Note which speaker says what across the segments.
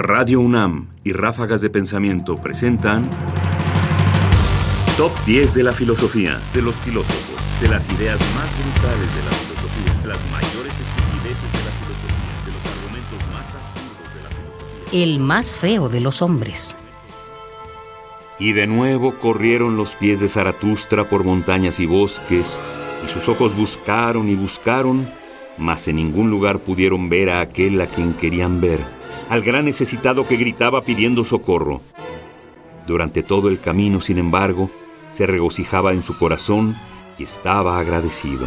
Speaker 1: Radio UNAM y Ráfagas de Pensamiento presentan Top 10 de la filosofía, de los filósofos, de las ideas más brutales de la filosofía, de las mayores estupideces de la filosofía, de los argumentos más absurdos de la filosofía.
Speaker 2: El más feo de los hombres.
Speaker 1: Y de nuevo corrieron los pies de Zaratustra por montañas y bosques, y sus ojos buscaron y buscaron, mas en ningún lugar pudieron ver a aquel a quien querían ver, al gran necesitado que gritaba pidiendo socorro. Durante todo el camino, sin embargo, se regocijaba en su corazón y estaba agradecido.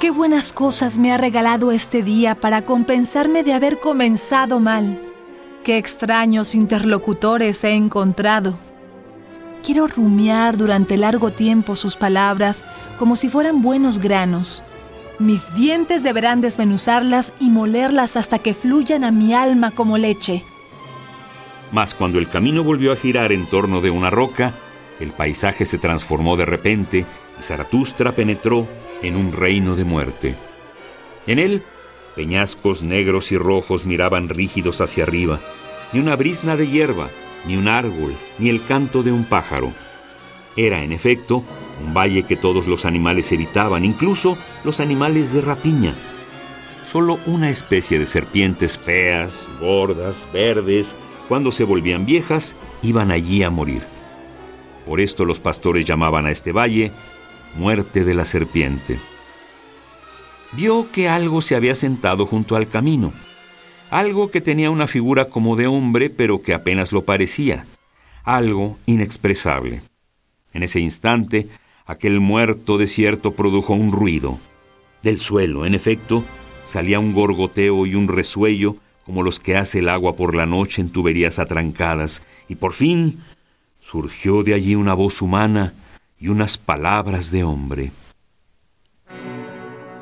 Speaker 3: Qué buenas cosas me ha regalado este día para compensarme de haber comenzado mal. Qué extraños interlocutores he encontrado. Quiero rumiar durante largo tiempo sus palabras como si fueran buenos granos. Mis dientes deberán desmenuzarlas y molerlas hasta que fluyan a mi alma como leche.
Speaker 1: Mas cuando el camino volvió a girar en torno de una roca, el paisaje se transformó de repente y Zaratustra penetró en un reino de muerte. En él, peñascos negros y rojos miraban rígidos hacia arriba, ni una brisna de hierba, ni un árbol, ni el canto de un pájaro. Era, en efecto, un valle que todos los animales evitaban, incluso los animales de rapiña. Solo una especie de serpientes feas, gordas, verdes, cuando se volvían viejas, iban allí a morir. Por esto los pastores llamaban a este valle muerte de la serpiente. Vio que algo se había sentado junto al camino, algo que tenía una figura como de hombre, pero que apenas lo parecía, algo inexpresable. En ese instante, aquel muerto desierto produjo un ruido. Del suelo, en efecto, salía un gorgoteo y un resuello como los que hace el agua por la noche en tuberías atrancadas, y por fin surgió de allí una voz humana y unas palabras de hombre.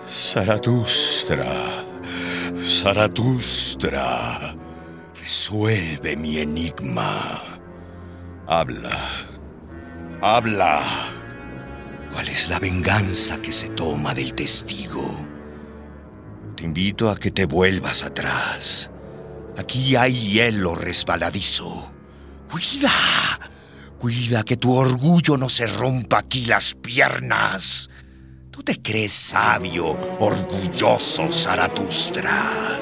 Speaker 4: Zaratustra, Zaratustra, resuelve mi enigma. Habla, habla. ¿Cuál es la venganza que se toma del testigo? Te invito a que te vuelvas atrás. Aquí hay hielo resbaladizo. Cuida, cuida que tu orgullo no se rompa aquí las piernas. Tú te crees sabio, orgulloso Zaratustra.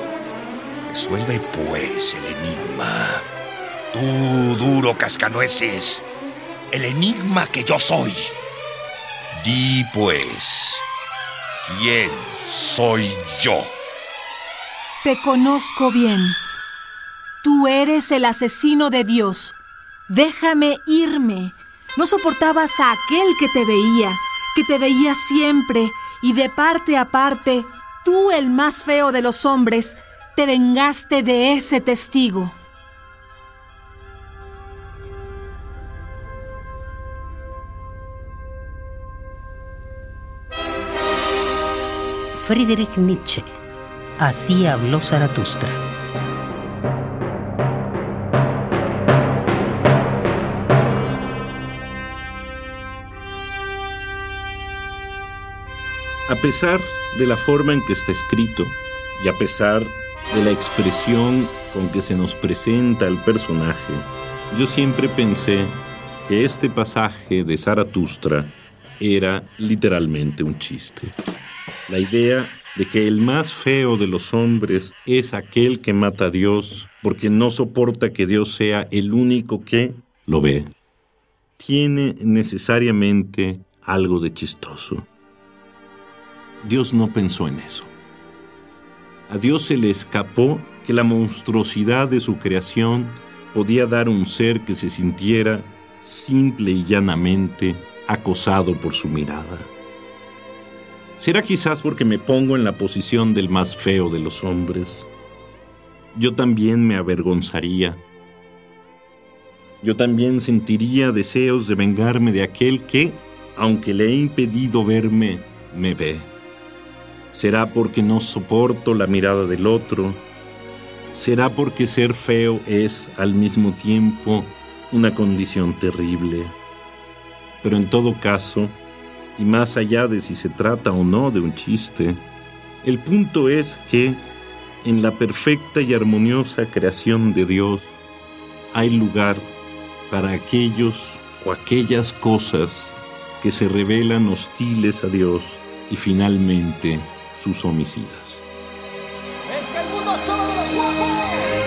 Speaker 4: Resuelve pues el enigma. Tú, duro cascanueces, el enigma que yo soy. Di pues, ¿quién soy yo?
Speaker 3: Te conozco bien. Tú eres el asesino de Dios. Déjame irme. No soportabas a aquel que te veía, que te veía siempre, y de parte a parte, tú el más feo de los hombres, te vengaste de ese testigo.
Speaker 2: Friedrich Nietzsche. Así habló Zaratustra.
Speaker 5: A pesar de la forma en que está escrito y a pesar de la expresión con que se nos presenta el personaje, yo siempre pensé que este pasaje de Zaratustra era literalmente un chiste. La idea de que el más feo de los hombres es aquel que mata a Dios porque no soporta que Dios sea el único que lo ve, tiene necesariamente algo de chistoso. Dios no pensó en eso. A Dios se le escapó que la monstruosidad de su creación podía dar un ser que se sintiera simple y llanamente acosado por su mirada. Será quizás porque me pongo en la posición del más feo de los hombres. Yo también me avergonzaría. Yo también sentiría deseos de vengarme de aquel que, aunque le he impedido verme, me ve. ¿Será porque no soporto la mirada del otro? ¿Será porque ser feo es al mismo tiempo una condición terrible? Pero en todo caso, y más allá de si se trata o no de un chiste, el punto es que en la perfecta y armoniosa creación de Dios hay lugar para aquellos o aquellas cosas que se revelan hostiles a Dios y finalmente sus homicidas.
Speaker 6: ¡Es que el mundo solo!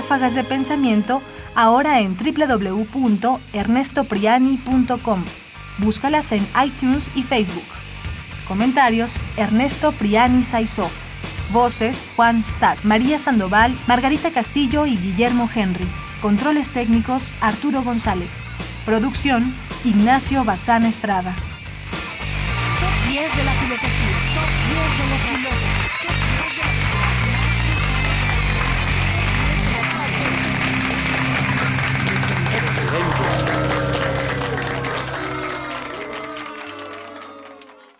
Speaker 3: Ráfagas de Pensamiento ahora en www.ernestopriani.com. Búscalas en iTunes y Facebook. Comentarios: Ernesto Priani Saizó. Voces: Juan Stack, María Sandoval, Margarita Castillo y Guillermo Henry. Controles técnicos: Arturo González. Producción: Ignacio Bazán Estrada.